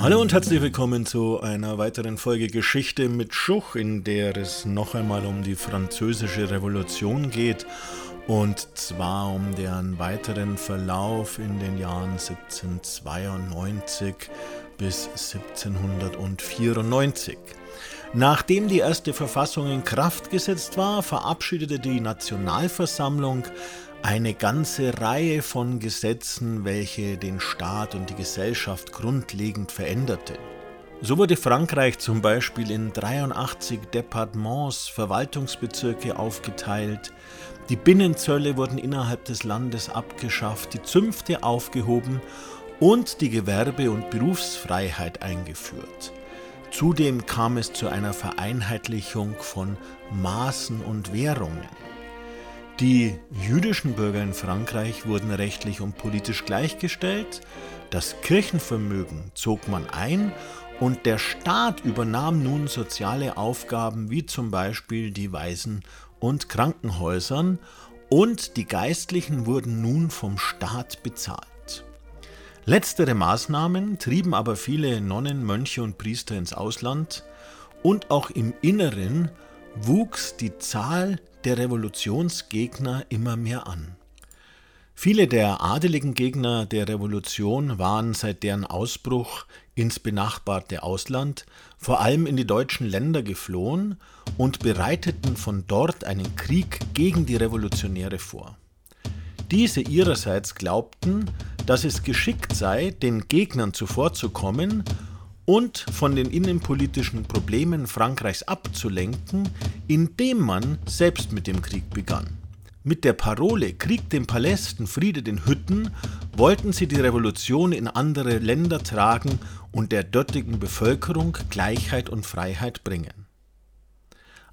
Hallo und herzlich willkommen zu einer weiteren Folge Geschichte mit Schuch, in der es noch einmal um die französische Revolution geht und zwar um deren weiteren Verlauf in den Jahren 1792 bis 1794. Nachdem die erste Verfassung in Kraft gesetzt war, verabschiedete die Nationalversammlung eine ganze Reihe von Gesetzen, welche den Staat und die Gesellschaft grundlegend veränderten. So wurde Frankreich zum Beispiel in 83 Departements, Verwaltungsbezirke aufgeteilt, die Binnenzölle wurden innerhalb des Landes abgeschafft, die Zünfte aufgehoben und die Gewerbe- und Berufsfreiheit eingeführt. Zudem kam es zu einer Vereinheitlichung von Maßen und Währungen. Die jüdischen Bürger in Frankreich wurden rechtlich und politisch gleichgestellt, das Kirchenvermögen zog man ein und der Staat übernahm nun soziale Aufgaben wie zum Beispiel die Waisen- und Krankenhäusern und die Geistlichen wurden nun vom Staat bezahlt. Letztere Maßnahmen trieben aber viele Nonnen, Mönche und Priester ins Ausland und auch im Inneren wuchs die Zahl der Revolutionsgegner immer mehr an. Viele der adeligen Gegner der Revolution waren seit deren Ausbruch ins benachbarte Ausland, vor allem in die deutschen Länder geflohen und bereiteten von dort einen Krieg gegen die Revolutionäre vor. Diese ihrerseits glaubten, dass es geschickt sei, den Gegnern zuvorzukommen und von den innenpolitischen Problemen Frankreichs abzulenken, indem man selbst mit dem Krieg begann. Mit der Parole Krieg den Palästen, Friede den Hütten wollten sie die Revolution in andere Länder tragen und der dortigen Bevölkerung Gleichheit und Freiheit bringen.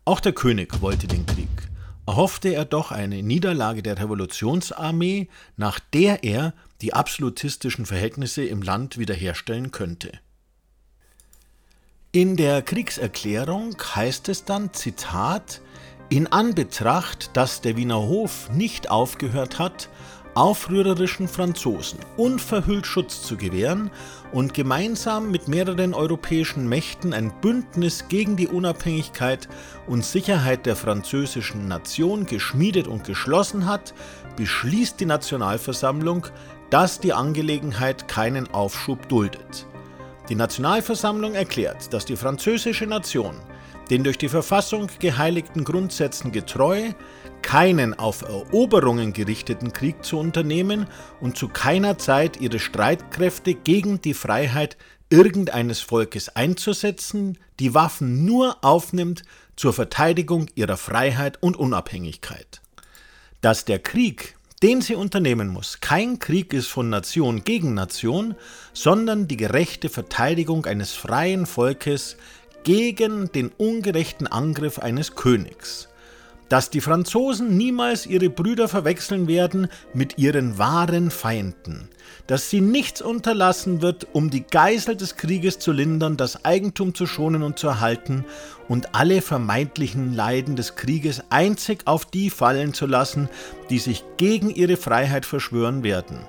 Auch der König wollte den Krieg, erhoffte er doch eine Niederlage der Revolutionsarmee, nach der er die absolutistischen Verhältnisse im Land wiederherstellen könnte. In der Kriegserklärung heißt es dann, Zitat, in Anbetracht, dass der Wiener Hof nicht aufgehört hat, aufrührerischen Franzosen unverhüllt Schutz zu gewähren und gemeinsam mit mehreren europäischen Mächten ein Bündnis gegen die Unabhängigkeit und Sicherheit der französischen Nation geschmiedet und geschlossen hat, beschließt die Nationalversammlung, dass die Angelegenheit keinen Aufschub duldet. Die Nationalversammlung erklärt, dass die französische Nation den durch die Verfassung geheiligten Grundsätzen getreu, keinen auf Eroberungen gerichteten Krieg zu unternehmen und zu keiner Zeit ihre Streitkräfte gegen die Freiheit irgendeines Volkes einzusetzen, die Waffen nur aufnimmt zur Verteidigung ihrer Freiheit und Unabhängigkeit. Dass der Krieg den sie unternehmen muss. Kein Krieg ist von Nation gegen Nation, sondern die gerechte Verteidigung eines freien Volkes gegen den ungerechten Angriff eines Königs dass die Franzosen niemals ihre Brüder verwechseln werden mit ihren wahren Feinden, dass sie nichts unterlassen wird, um die Geisel des Krieges zu lindern, das Eigentum zu schonen und zu erhalten und alle vermeintlichen Leiden des Krieges einzig auf die fallen zu lassen, die sich gegen ihre Freiheit verschwören werden,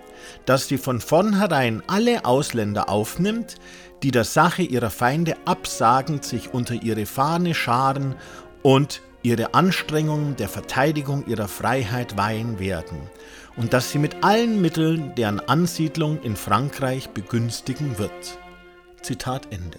dass sie von vornherein alle Ausländer aufnimmt, die der Sache ihrer Feinde absagend sich unter ihre Fahne scharen und ihre Anstrengungen der Verteidigung ihrer Freiheit weihen werden und dass sie mit allen Mitteln deren Ansiedlung in Frankreich begünstigen wird. Zitat Ende.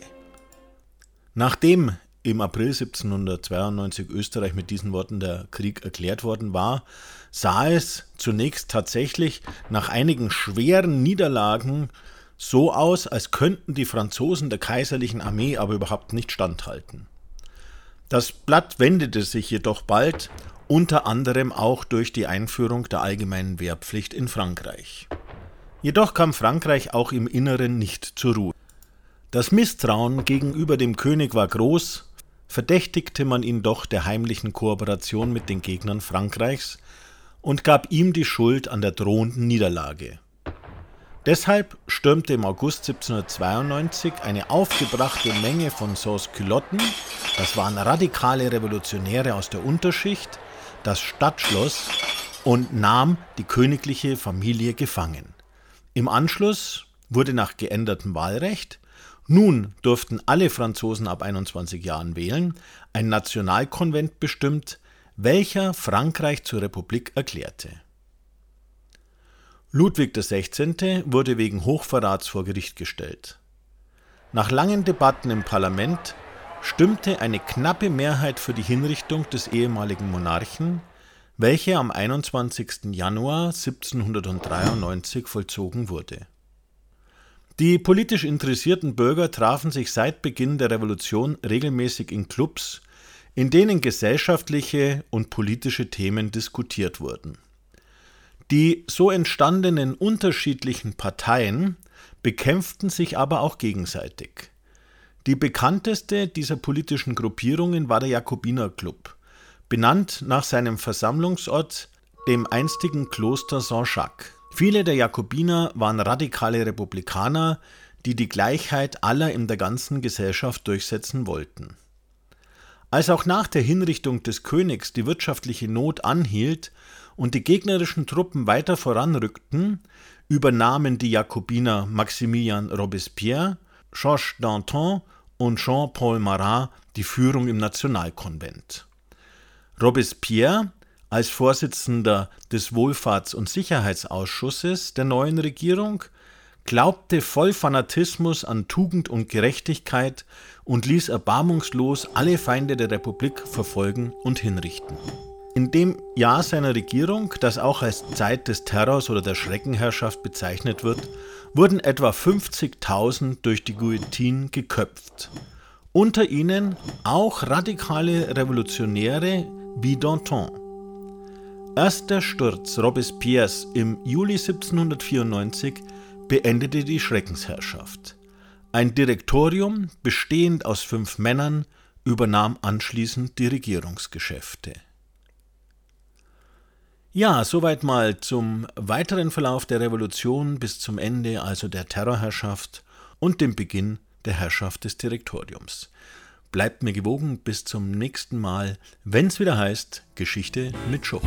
Nachdem im April 1792 Österreich mit diesen Worten der Krieg erklärt worden war, sah es zunächst tatsächlich nach einigen schweren Niederlagen so aus, als könnten die Franzosen der kaiserlichen Armee aber überhaupt nicht standhalten. Das Blatt wendete sich jedoch bald, unter anderem auch durch die Einführung der allgemeinen Wehrpflicht in Frankreich. Jedoch kam Frankreich auch im Inneren nicht zur Ruhe. Das Misstrauen gegenüber dem König war groß, verdächtigte man ihn doch der heimlichen Kooperation mit den Gegnern Frankreichs und gab ihm die Schuld an der drohenden Niederlage. Deshalb stürmte im August 1792 eine aufgebrachte Menge von Sans-Culotten, das waren radikale Revolutionäre aus der Unterschicht, das Stadtschloss und nahm die königliche Familie gefangen. Im Anschluss wurde nach geändertem Wahlrecht nun durften alle Franzosen ab 21 Jahren wählen, ein Nationalkonvent bestimmt, welcher Frankreich zur Republik erklärte. Ludwig XVI. wurde wegen Hochverrats vor Gericht gestellt. Nach langen Debatten im Parlament stimmte eine knappe Mehrheit für die Hinrichtung des ehemaligen Monarchen, welche am 21. Januar 1793 vollzogen wurde. Die politisch interessierten Bürger trafen sich seit Beginn der Revolution regelmäßig in Clubs, in denen gesellschaftliche und politische Themen diskutiert wurden. Die so entstandenen unterschiedlichen Parteien bekämpften sich aber auch gegenseitig. Die bekannteste dieser politischen Gruppierungen war der Jakobinerclub, benannt nach seinem Versammlungsort, dem einstigen Kloster Saint-Jacques. Viele der Jakobiner waren radikale Republikaner, die die Gleichheit aller in der ganzen Gesellschaft durchsetzen wollten. Als auch nach der Hinrichtung des Königs die wirtschaftliche Not anhielt und die gegnerischen Truppen weiter voranrückten, übernahmen die Jakobiner Maximilien Robespierre, Georges Danton und Jean-Paul Marat die Führung im Nationalkonvent. Robespierre als Vorsitzender des Wohlfahrts- und Sicherheitsausschusses der neuen Regierung glaubte voll Fanatismus an Tugend und Gerechtigkeit und ließ erbarmungslos alle Feinde der Republik verfolgen und hinrichten. In dem Jahr seiner Regierung, das auch als Zeit des Terrors oder der Schreckenherrschaft bezeichnet wird, wurden etwa 50.000 durch die Guillotine geköpft. Unter ihnen auch radikale Revolutionäre wie Danton. Erst der Sturz Robespierres im Juli 1794 beendete die Schreckensherrschaft. Ein Direktorium, bestehend aus fünf Männern, übernahm anschließend die Regierungsgeschäfte. Ja, soweit mal zum weiteren Verlauf der Revolution bis zum Ende, also der Terrorherrschaft und dem Beginn der Herrschaft des Direktoriums. Bleibt mir gewogen bis zum nächsten Mal, wenn es wieder heißt Geschichte mit Show.